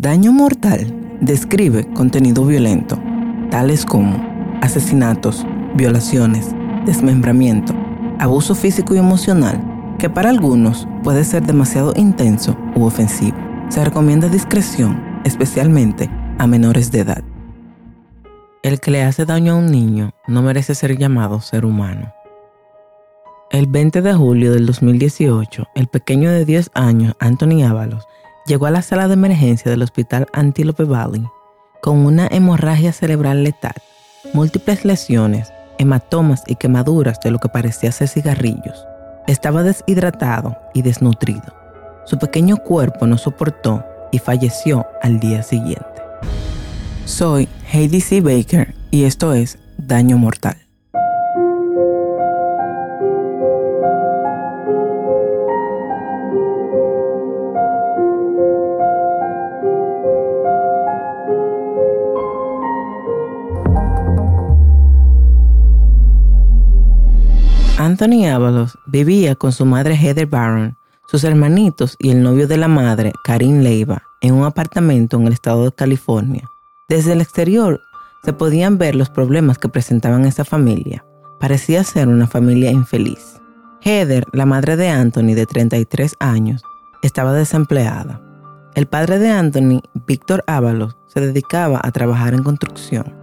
Daño mortal describe contenido violento, tales como asesinatos, violaciones, desmembramiento, abuso físico y emocional, que para algunos puede ser demasiado intenso u ofensivo. Se recomienda discreción, especialmente a menores de edad. El que le hace daño a un niño no merece ser llamado ser humano. El 20 de julio del 2018, el pequeño de 10 años, Anthony Ábalos, llegó a la sala de emergencia del hospital Antelope Valley con una hemorragia cerebral letal, múltiples lesiones, hematomas y quemaduras de lo que parecía ser cigarrillos. Estaba deshidratado y desnutrido. Su pequeño cuerpo no soportó y falleció al día siguiente. Soy Heidi C. Baker y esto es Daño Mortal. Vivía con su madre Heather Barron, sus hermanitos y el novio de la madre, Karim Leiva, en un apartamento en el estado de California. Desde el exterior se podían ver los problemas que presentaban esa familia. Parecía ser una familia infeliz. Heather, la madre de Anthony de 33 años, estaba desempleada. El padre de Anthony, Víctor Ábalos, se dedicaba a trabajar en construcción.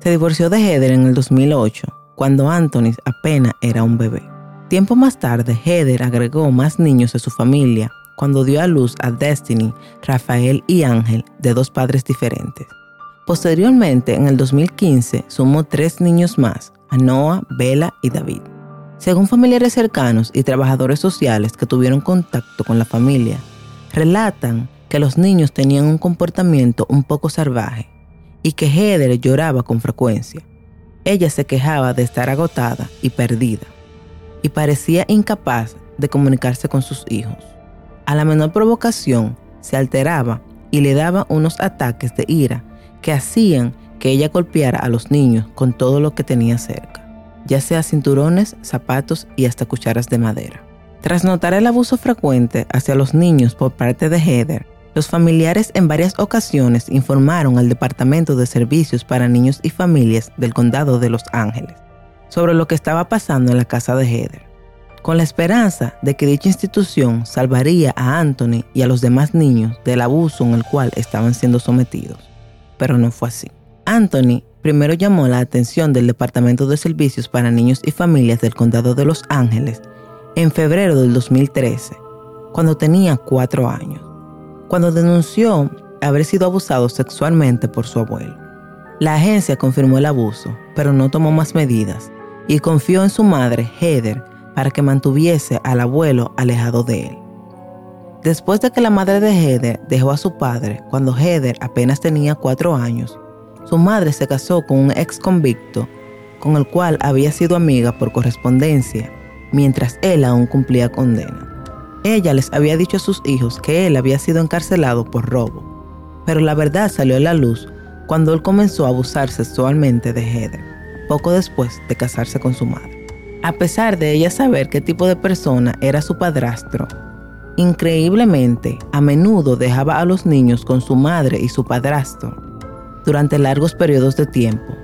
Se divorció de Heather en el 2008 cuando Anthony apenas era un bebé. Tiempo más tarde, Heather agregó más niños a su familia cuando dio a luz a Destiny, Rafael y Ángel de dos padres diferentes. Posteriormente, en el 2015, sumó tres niños más, a Noah, Bella y David. Según familiares cercanos y trabajadores sociales que tuvieron contacto con la familia, relatan que los niños tenían un comportamiento un poco salvaje y que Heather lloraba con frecuencia. Ella se quejaba de estar agotada y perdida, y parecía incapaz de comunicarse con sus hijos. A la menor provocación, se alteraba y le daba unos ataques de ira que hacían que ella golpeara a los niños con todo lo que tenía cerca, ya sea cinturones, zapatos y hasta cucharas de madera. Tras notar el abuso frecuente hacia los niños por parte de Heather, los familiares en varias ocasiones informaron al Departamento de Servicios para Niños y Familias del Condado de Los Ángeles sobre lo que estaba pasando en la casa de Heather, con la esperanza de que dicha institución salvaría a Anthony y a los demás niños del abuso en el cual estaban siendo sometidos. Pero no fue así. Anthony primero llamó la atención del Departamento de Servicios para Niños y Familias del Condado de Los Ángeles en febrero del 2013, cuando tenía cuatro años cuando denunció haber sido abusado sexualmente por su abuelo. La agencia confirmó el abuso, pero no tomó más medidas y confió en su madre, Heather, para que mantuviese al abuelo alejado de él. Después de que la madre de Heather dejó a su padre cuando Heather apenas tenía cuatro años, su madre se casó con un ex convicto con el cual había sido amiga por correspondencia mientras él aún cumplía condena. Ella les había dicho a sus hijos que él había sido encarcelado por robo, pero la verdad salió a la luz cuando él comenzó a abusar sexualmente de Heather, poco después de casarse con su madre. A pesar de ella saber qué tipo de persona era su padrastro, increíblemente a menudo dejaba a los niños con su madre y su padrastro durante largos periodos de tiempo,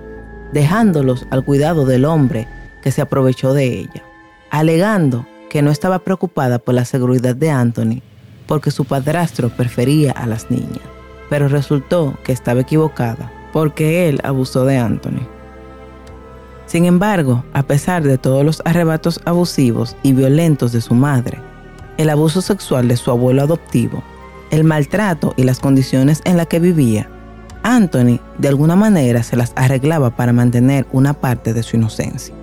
dejándolos al cuidado del hombre que se aprovechó de ella, alegando que no estaba preocupada por la seguridad de Anthony porque su padrastro prefería a las niñas, pero resultó que estaba equivocada porque él abusó de Anthony. Sin embargo, a pesar de todos los arrebatos abusivos y violentos de su madre, el abuso sexual de su abuelo adoptivo, el maltrato y las condiciones en las que vivía, Anthony de alguna manera se las arreglaba para mantener una parte de su inocencia.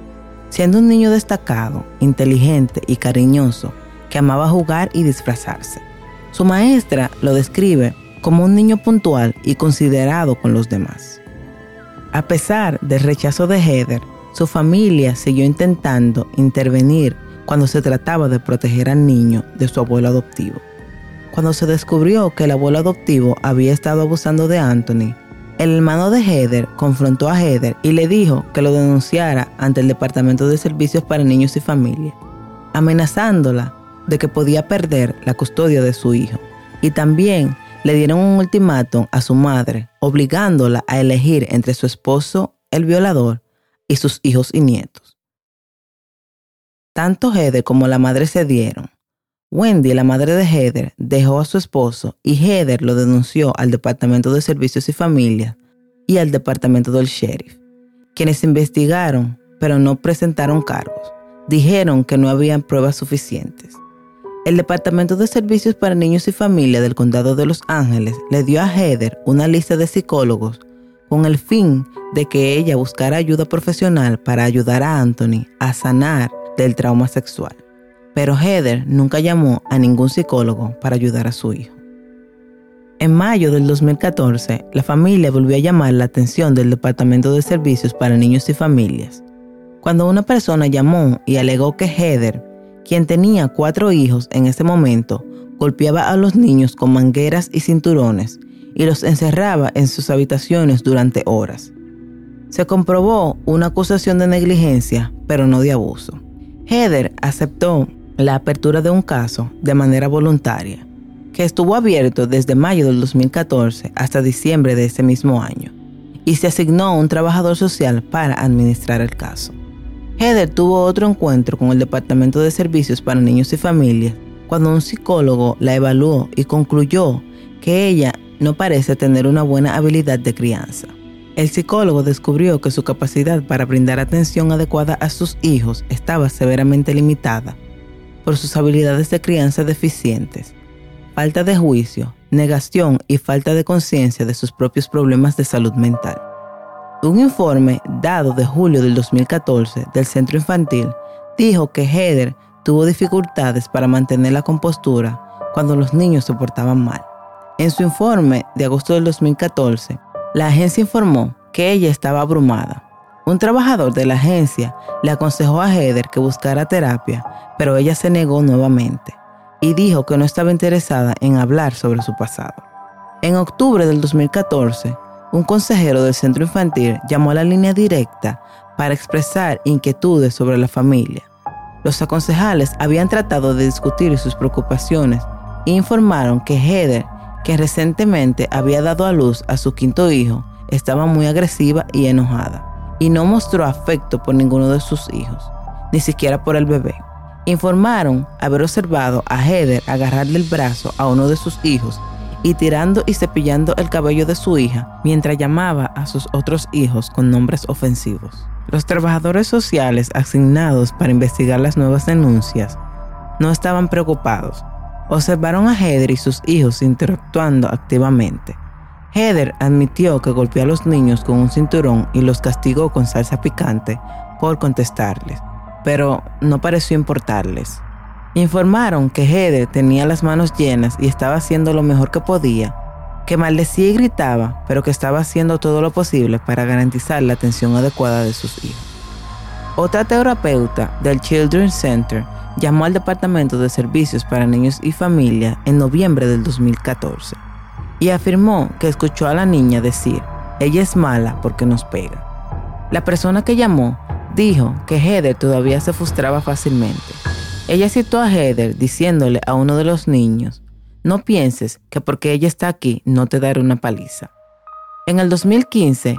Siendo un niño destacado, inteligente y cariñoso, que amaba jugar y disfrazarse. Su maestra lo describe como un niño puntual y considerado con los demás. A pesar del rechazo de Heather, su familia siguió intentando intervenir cuando se trataba de proteger al niño de su abuelo adoptivo. Cuando se descubrió que el abuelo adoptivo había estado abusando de Anthony, el hermano de Heather confrontó a Heather y le dijo que lo denunciara ante el Departamento de Servicios para Niños y Familia, amenazándola de que podía perder la custodia de su hijo y también le dieron un ultimátum a su madre, obligándola a elegir entre su esposo, el violador, y sus hijos y nietos. Tanto Heather como la madre cedieron. Wendy, la madre de Heather, dejó a su esposo y Heather lo denunció al Departamento de Servicios y Familias y al Departamento del Sheriff, quienes investigaron, pero no presentaron cargos. Dijeron que no habían pruebas suficientes. El Departamento de Servicios para Niños y Familia del Condado de Los Ángeles le dio a Heather una lista de psicólogos con el fin de que ella buscara ayuda profesional para ayudar a Anthony a sanar del trauma sexual pero Heather nunca llamó a ningún psicólogo para ayudar a su hijo. En mayo del 2014, la familia volvió a llamar la atención del Departamento de Servicios para Niños y Familias, cuando una persona llamó y alegó que Heather, quien tenía cuatro hijos en ese momento, golpeaba a los niños con mangueras y cinturones y los encerraba en sus habitaciones durante horas. Se comprobó una acusación de negligencia, pero no de abuso. Heather aceptó la apertura de un caso de manera voluntaria, que estuvo abierto desde mayo del 2014 hasta diciembre de ese mismo año, y se asignó un trabajador social para administrar el caso. Heather tuvo otro encuentro con el Departamento de Servicios para Niños y Familias cuando un psicólogo la evaluó y concluyó que ella no parece tener una buena habilidad de crianza. El psicólogo descubrió que su capacidad para brindar atención adecuada a sus hijos estaba severamente limitada por sus habilidades de crianza deficientes, falta de juicio, negación y falta de conciencia de sus propios problemas de salud mental. Un informe dado de julio del 2014 del Centro Infantil dijo que Heather tuvo dificultades para mantener la compostura cuando los niños se portaban mal. En su informe de agosto del 2014, la agencia informó que ella estaba abrumada, un trabajador de la agencia le aconsejó a Heather que buscara terapia, pero ella se negó nuevamente y dijo que no estaba interesada en hablar sobre su pasado. En octubre del 2014, un consejero del centro infantil llamó a la línea directa para expresar inquietudes sobre la familia. Los aconsejales habían tratado de discutir sus preocupaciones e informaron que Heather, que recientemente había dado a luz a su quinto hijo, estaba muy agresiva y enojada y no mostró afecto por ninguno de sus hijos, ni siquiera por el bebé. Informaron haber observado a Heather agarrarle el brazo a uno de sus hijos y tirando y cepillando el cabello de su hija mientras llamaba a sus otros hijos con nombres ofensivos. Los trabajadores sociales asignados para investigar las nuevas denuncias no estaban preocupados. Observaron a Heather y sus hijos interactuando activamente Heather admitió que golpeó a los niños con un cinturón y los castigó con salsa picante por contestarles, pero no pareció importarles. Informaron que Heather tenía las manos llenas y estaba haciendo lo mejor que podía, que maldecía y gritaba, pero que estaba haciendo todo lo posible para garantizar la atención adecuada de sus hijos. Otra terapeuta del Children's Center llamó al Departamento de Servicios para Niños y Familia en noviembre del 2014 y afirmó que escuchó a la niña decir, ella es mala porque nos pega. La persona que llamó dijo que Heather todavía se frustraba fácilmente. Ella citó a Heather diciéndole a uno de los niños, no pienses que porque ella está aquí no te daré una paliza. En el 2015,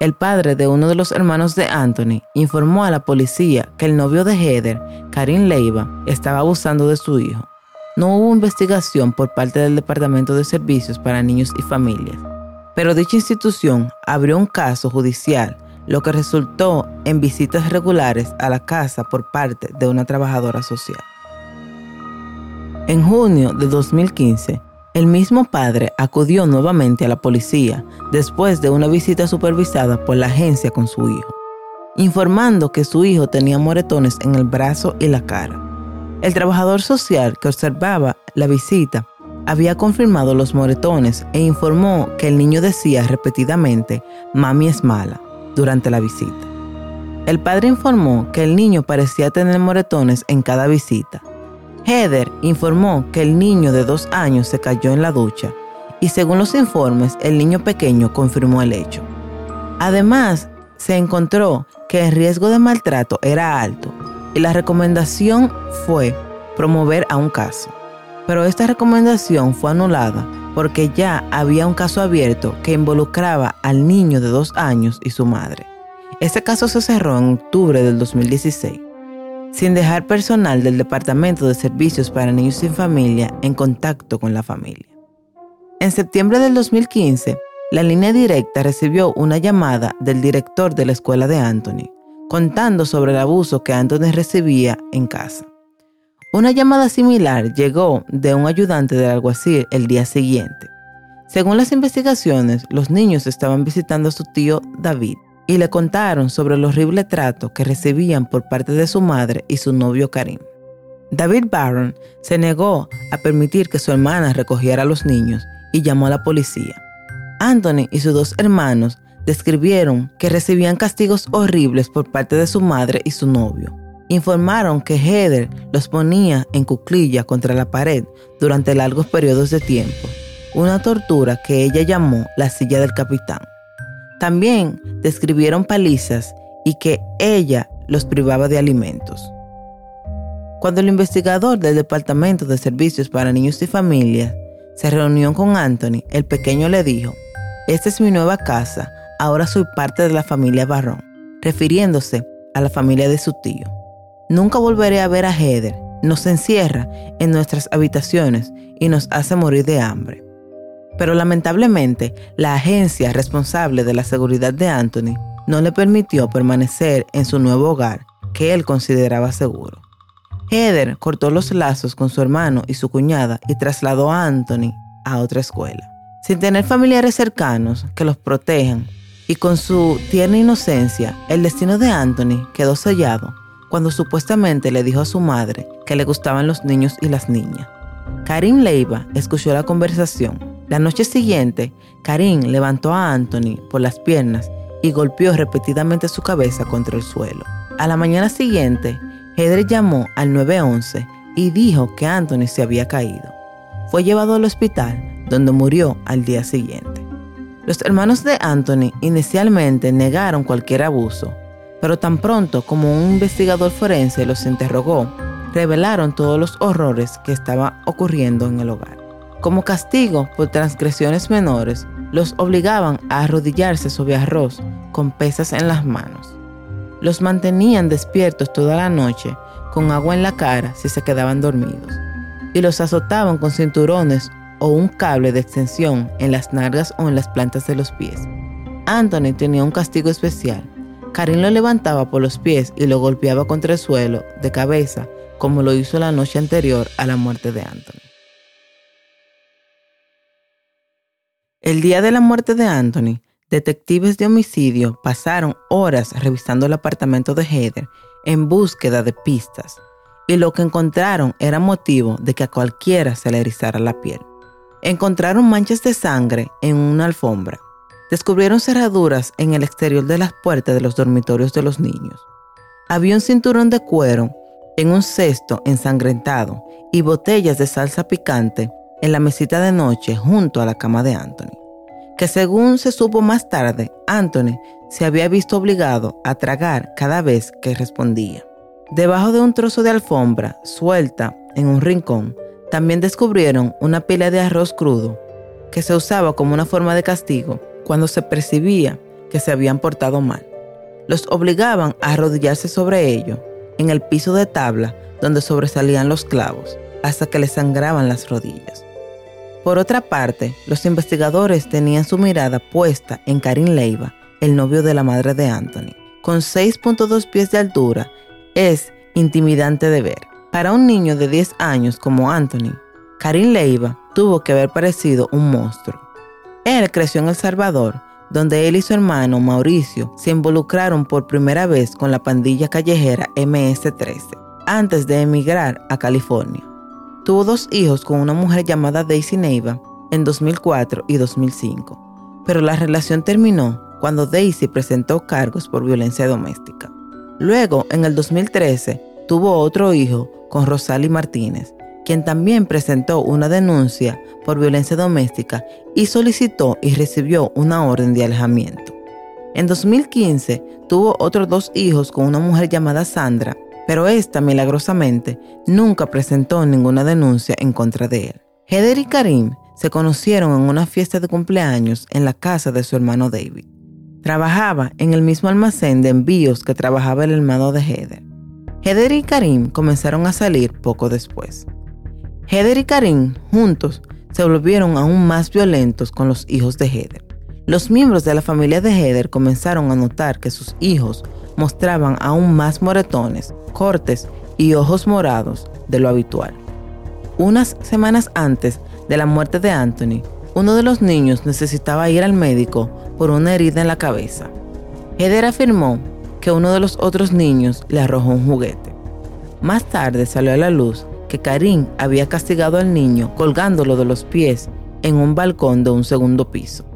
el padre de uno de los hermanos de Anthony informó a la policía que el novio de Heather, Karim Leiva, estaba abusando de su hijo no hubo investigación por parte del Departamento de Servicios para Niños y Familias, pero dicha institución abrió un caso judicial, lo que resultó en visitas regulares a la casa por parte de una trabajadora social. En junio de 2015, el mismo padre acudió nuevamente a la policía después de una visita supervisada por la agencia con su hijo, informando que su hijo tenía moretones en el brazo y la cara. El trabajador social que observaba la visita había confirmado los moretones e informó que el niño decía repetidamente, mami es mala, durante la visita. El padre informó que el niño parecía tener moretones en cada visita. Heather informó que el niño de dos años se cayó en la ducha y según los informes el niño pequeño confirmó el hecho. Además, se encontró que el riesgo de maltrato era alto y la recomendación fue promover a un caso. Pero esta recomendación fue anulada porque ya había un caso abierto que involucraba al niño de dos años y su madre. Este caso se cerró en octubre del 2016, sin dejar personal del Departamento de Servicios para Niños sin Familia en contacto con la familia. En septiembre del 2015, la línea directa recibió una llamada del director de la escuela de Anthony, contando sobre el abuso que Anthony recibía en casa. Una llamada similar llegó de un ayudante del alguacil el día siguiente. Según las investigaciones, los niños estaban visitando a su tío David y le contaron sobre el horrible trato que recibían por parte de su madre y su novio Karim. David Barron se negó a permitir que su hermana recogiera a los niños y llamó a la policía. Anthony y sus dos hermanos describieron que recibían castigos horribles por parte de su madre y su novio informaron que Heather los ponía en cuclilla contra la pared durante largos periodos de tiempo, una tortura que ella llamó la silla del capitán. También describieron palizas y que ella los privaba de alimentos. Cuando el investigador del Departamento de Servicios para Niños y Familias se reunió con Anthony, el pequeño le dijo, esta es mi nueva casa, ahora soy parte de la familia Barrón, refiriéndose a la familia de su tío. Nunca volveré a ver a Heather. Nos encierra en nuestras habitaciones y nos hace morir de hambre. Pero lamentablemente, la agencia responsable de la seguridad de Anthony no le permitió permanecer en su nuevo hogar, que él consideraba seguro. Heather cortó los lazos con su hermano y su cuñada y trasladó a Anthony a otra escuela. Sin tener familiares cercanos que los protejan y con su tierna inocencia, el destino de Anthony quedó sellado cuando supuestamente le dijo a su madre que le gustaban los niños y las niñas. Karim Leiva escuchó la conversación. La noche siguiente, Karim levantó a Anthony por las piernas y golpeó repetidamente su cabeza contra el suelo. A la mañana siguiente, Heather llamó al 911 y dijo que Anthony se había caído. Fue llevado al hospital, donde murió al día siguiente. Los hermanos de Anthony inicialmente negaron cualquier abuso, pero tan pronto como un investigador forense los interrogó, revelaron todos los horrores que estaban ocurriendo en el hogar. Como castigo por transgresiones menores, los obligaban a arrodillarse sobre arroz con pesas en las manos. Los mantenían despiertos toda la noche con agua en la cara si se quedaban dormidos y los azotaban con cinturones o un cable de extensión en las nalgas o en las plantas de los pies. Anthony tenía un castigo especial Karim lo levantaba por los pies y lo golpeaba contra el suelo de cabeza, como lo hizo la noche anterior a la muerte de Anthony. El día de la muerte de Anthony, detectives de homicidio pasaron horas revisando el apartamento de Heather en búsqueda de pistas, y lo que encontraron era motivo de que a cualquiera se le erizara la piel. Encontraron manchas de sangre en una alfombra, descubrieron cerraduras en el exterior de las puertas de los dormitorios de los niños. Había un cinturón de cuero en un cesto ensangrentado y botellas de salsa picante en la mesita de noche junto a la cama de Anthony, que según se supo más tarde, Anthony se había visto obligado a tragar cada vez que respondía. Debajo de un trozo de alfombra suelta en un rincón, también descubrieron una pila de arroz crudo que se usaba como una forma de castigo cuando se percibía que se habían portado mal. Los obligaban a arrodillarse sobre ello, en el piso de tabla donde sobresalían los clavos, hasta que les sangraban las rodillas. Por otra parte, los investigadores tenían su mirada puesta en Karim Leiva, el novio de la madre de Anthony. Con 6.2 pies de altura, es intimidante de ver. Para un niño de 10 años como Anthony, Karim Leiva tuvo que haber parecido un monstruo. Él creció en El Salvador, donde él y su hermano Mauricio se involucraron por primera vez con la pandilla callejera MS-13, antes de emigrar a California. Tuvo dos hijos con una mujer llamada Daisy Neiva en 2004 y 2005, pero la relación terminó cuando Daisy presentó cargos por violencia doméstica. Luego, en el 2013, tuvo otro hijo con Rosali Martínez, quien también presentó una denuncia por violencia doméstica y solicitó y recibió una orden de alejamiento. En 2015 tuvo otros dos hijos con una mujer llamada Sandra, pero esta milagrosamente nunca presentó ninguna denuncia en contra de él. Heather y Karim se conocieron en una fiesta de cumpleaños en la casa de su hermano David. Trabajaba en el mismo almacén de envíos que trabajaba el hermano de Heather. Heather y Karim comenzaron a salir poco después. Heather y Karim juntos se volvieron aún más violentos con los hijos de Heather. Los miembros de la familia de Heather comenzaron a notar que sus hijos mostraban aún más moretones, cortes y ojos morados de lo habitual. Unas semanas antes de la muerte de Anthony, uno de los niños necesitaba ir al médico por una herida en la cabeza. Heather afirmó que uno de los otros niños le arrojó un juguete. Más tarde salió a la luz que Karim había castigado al niño colgándolo de los pies en un balcón de un segundo piso.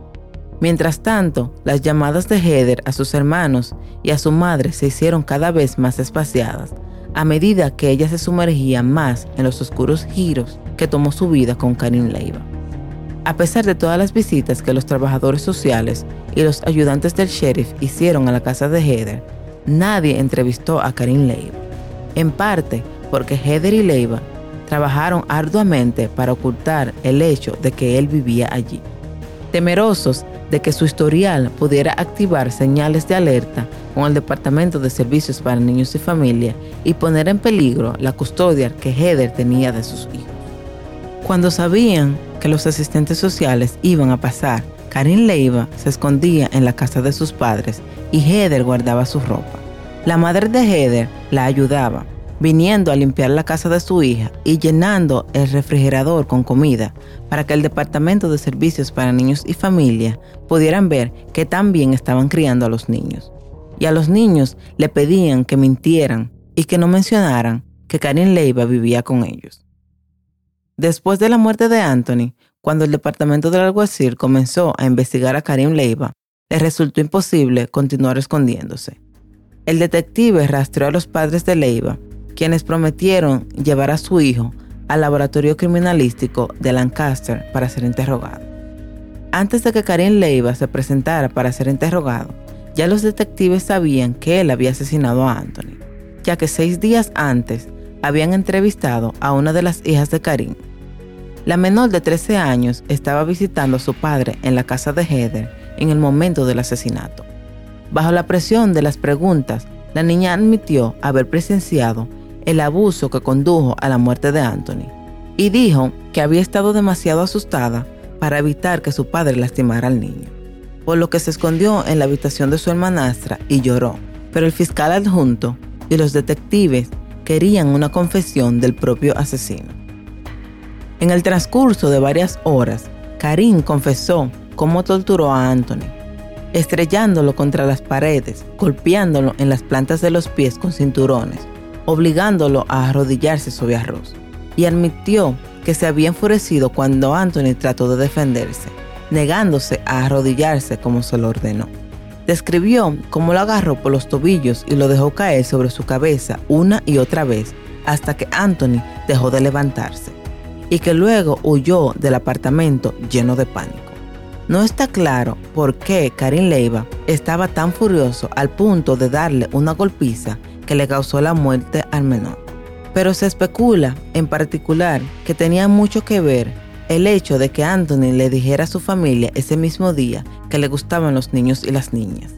Mientras tanto, las llamadas de Heather a sus hermanos y a su madre se hicieron cada vez más espaciadas a medida que ella se sumergía más en los oscuros giros que tomó su vida con Karim Leiva. A pesar de todas las visitas que los trabajadores sociales y los ayudantes del sheriff hicieron a la casa de Heather, nadie entrevistó a Karim Leiva. En parte porque Heather y Leiva trabajaron arduamente para ocultar el hecho de que él vivía allí. Temerosos de que su historial pudiera activar señales de alerta con el Departamento de Servicios para Niños y Familia y poner en peligro la custodia que Heather tenía de sus hijos. Cuando sabían que los asistentes sociales iban a pasar, Karin Leiva se escondía en la casa de sus padres y Heather guardaba su ropa. La madre de Heather la ayudaba, viniendo a limpiar la casa de su hija y llenando el refrigerador con comida para que el Departamento de Servicios para Niños y Familia pudieran ver que también estaban criando a los niños. Y a los niños le pedían que mintieran y que no mencionaran que Karin Leiva vivía con ellos. Después de la muerte de Anthony, cuando el departamento del alguacil comenzó a investigar a Karim Leiva, le resultó imposible continuar escondiéndose. El detective rastreó a los padres de Leiva quienes prometieron llevar a su hijo al laboratorio criminalístico de Lancaster para ser interrogado. Antes de que Karim Leiva se presentara para ser interrogado, ya los detectives sabían que él había asesinado a Anthony, ya que seis días antes habían entrevistado a una de las hijas de Karim. La menor de 13 años estaba visitando a su padre en la casa de Heather en el momento del asesinato. Bajo la presión de las preguntas, la niña admitió haber presenciado el abuso que condujo a la muerte de Anthony y dijo que había estado demasiado asustada para evitar que su padre lastimara al niño, por lo que se escondió en la habitación de su hermanastra y lloró. Pero el fiscal adjunto y los detectives querían una confesión del propio asesino. En el transcurso de varias horas, Karim confesó cómo torturó a Anthony, estrellándolo contra las paredes, golpeándolo en las plantas de los pies con cinturones obligándolo a arrodillarse sobre arroz, y admitió que se había enfurecido cuando Anthony trató de defenderse, negándose a arrodillarse como se lo ordenó. Describió cómo lo agarró por los tobillos y lo dejó caer sobre su cabeza una y otra vez hasta que Anthony dejó de levantarse, y que luego huyó del apartamento lleno de pánico. No está claro por qué Karim Leiva estaba tan furioso al punto de darle una golpiza que le causó la muerte al menor. Pero se especula, en particular, que tenía mucho que ver el hecho de que Anthony le dijera a su familia ese mismo día que le gustaban los niños y las niñas.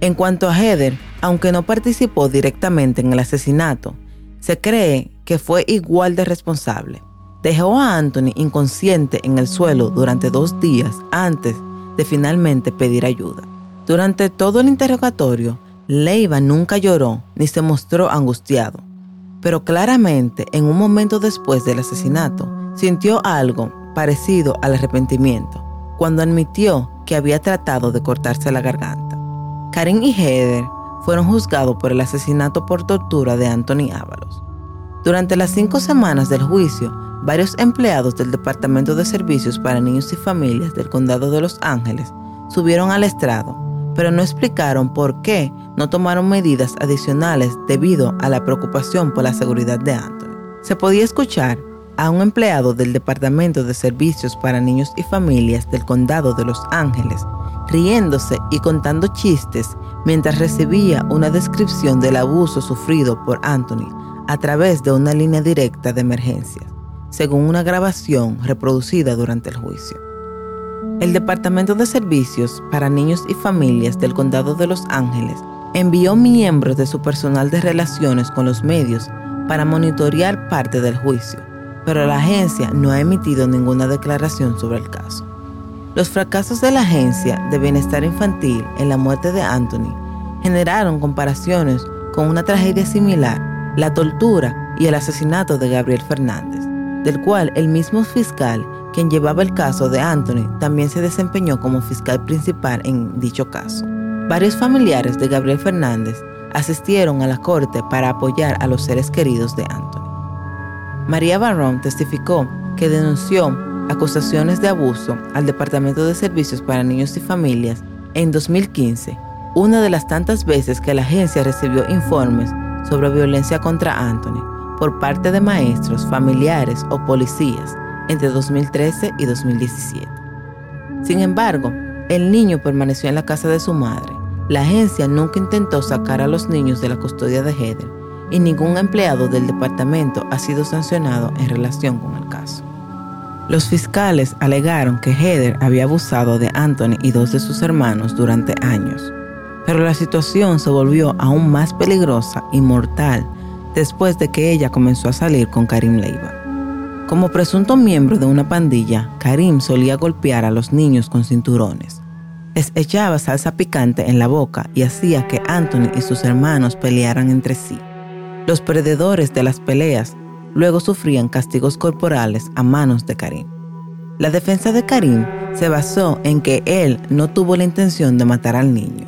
En cuanto a Heather, aunque no participó directamente en el asesinato, se cree que fue igual de responsable. Dejó a Anthony inconsciente en el suelo durante dos días antes de finalmente pedir ayuda. Durante todo el interrogatorio, Leiva nunca lloró ni se mostró angustiado, pero claramente en un momento después del asesinato sintió algo parecido al arrepentimiento cuando admitió que había tratado de cortarse la garganta. Karim y Heather fueron juzgados por el asesinato por tortura de Anthony Ábalos. Durante las cinco semanas del juicio, varios empleados del Departamento de Servicios para Niños y Familias del Condado de Los Ángeles subieron al estrado pero no explicaron por qué no tomaron medidas adicionales debido a la preocupación por la seguridad de Anthony. Se podía escuchar a un empleado del Departamento de Servicios para Niños y Familias del Condado de Los Ángeles riéndose y contando chistes mientras recibía una descripción del abuso sufrido por Anthony a través de una línea directa de emergencias. según una grabación reproducida durante el juicio. El Departamento de Servicios para Niños y Familias del Condado de Los Ángeles envió miembros de su personal de relaciones con los medios para monitorear parte del juicio, pero la agencia no ha emitido ninguna declaración sobre el caso. Los fracasos de la Agencia de Bienestar Infantil en la muerte de Anthony generaron comparaciones con una tragedia similar, la tortura y el asesinato de Gabriel Fernández, del cual el mismo fiscal quien llevaba el caso de Anthony también se desempeñó como fiscal principal en dicho caso. Varios familiares de Gabriel Fernández asistieron a la corte para apoyar a los seres queridos de Anthony. María Barrón testificó que denunció acusaciones de abuso al Departamento de Servicios para Niños y Familias en 2015, una de las tantas veces que la agencia recibió informes sobre violencia contra Anthony por parte de maestros, familiares o policías entre 2013 y 2017. Sin embargo, el niño permaneció en la casa de su madre. La agencia nunca intentó sacar a los niños de la custodia de Heather y ningún empleado del departamento ha sido sancionado en relación con el caso. Los fiscales alegaron que Heather había abusado de Anthony y dos de sus hermanos durante años, pero la situación se volvió aún más peligrosa y mortal después de que ella comenzó a salir con Karim Leiva. Como presunto miembro de una pandilla, Karim solía golpear a los niños con cinturones. Les echaba salsa picante en la boca y hacía que Anthony y sus hermanos pelearan entre sí. Los perdedores de las peleas luego sufrían castigos corporales a manos de Karim. La defensa de Karim se basó en que él no tuvo la intención de matar al niño,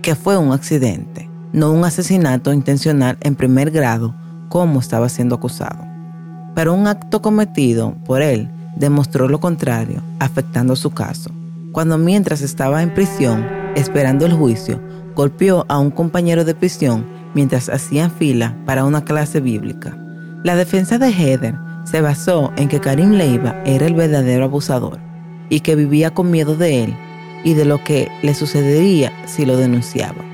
que fue un accidente, no un asesinato intencional en primer grado como estaba siendo acusado. Pero un acto cometido por él demostró lo contrario, afectando su caso, cuando mientras estaba en prisión, esperando el juicio, golpeó a un compañero de prisión mientras hacían fila para una clase bíblica. La defensa de Heather se basó en que Karim Leiva era el verdadero abusador y que vivía con miedo de él y de lo que le sucedería si lo denunciaba.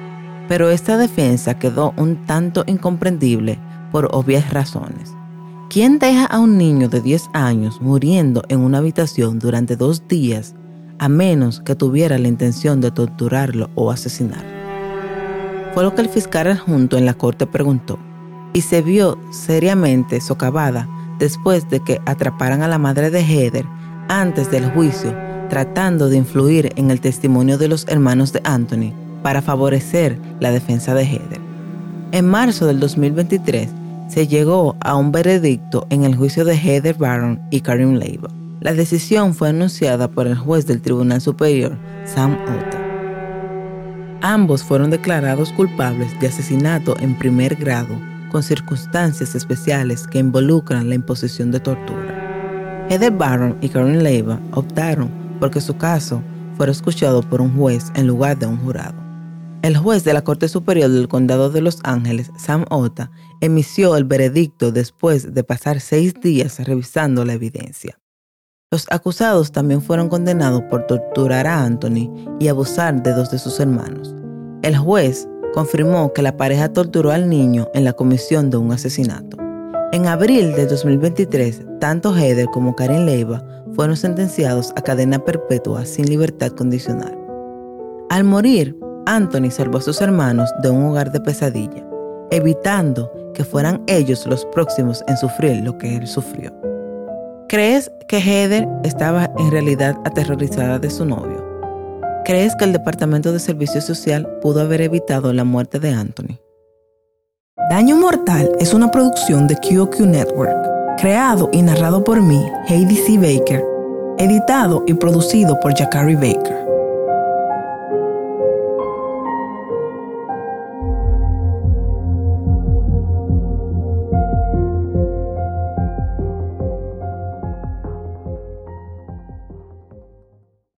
Pero esta defensa quedó un tanto incomprendible por obvias razones. ¿Quién deja a un niño de 10 años muriendo en una habitación durante dos días a menos que tuviera la intención de torturarlo o asesinarlo? Fue lo que el fiscal adjunto en la corte preguntó y se vio seriamente socavada después de que atraparan a la madre de Heather antes del juicio, tratando de influir en el testimonio de los hermanos de Anthony para favorecer la defensa de Heather. En marzo del 2023 se llegó a un veredicto en el juicio de Heather Barron y Karim Leiva. La decisión fue anunciada por el juez del Tribunal Superior, Sam Ota. Ambos fueron declarados culpables de asesinato en primer grado con circunstancias especiales que involucran la imposición de tortura. Heather Barron y Karen Leiva optaron porque su caso fuera escuchado por un juez en lugar de un jurado. El juez de la Corte Superior del Condado de Los Ángeles, Sam Ota, emitió el veredicto después de pasar seis días revisando la evidencia. Los acusados también fueron condenados por torturar a Anthony y abusar de dos de sus hermanos. El juez confirmó que la pareja torturó al niño en la comisión de un asesinato. En abril de 2023, tanto Heather como Karen Leiva fueron sentenciados a cadena perpetua sin libertad condicional. Al morir, Anthony salvó a sus hermanos de un hogar de pesadilla, evitando que fueran ellos los próximos en sufrir lo que él sufrió. ¿Crees que Heather estaba en realidad aterrorizada de su novio? ¿Crees que el Departamento de Servicio Social pudo haber evitado la muerte de Anthony? Daño Mortal es una producción de QQ Network, creado y narrado por mí, Heidi C. Baker, editado y producido por Jacari Baker.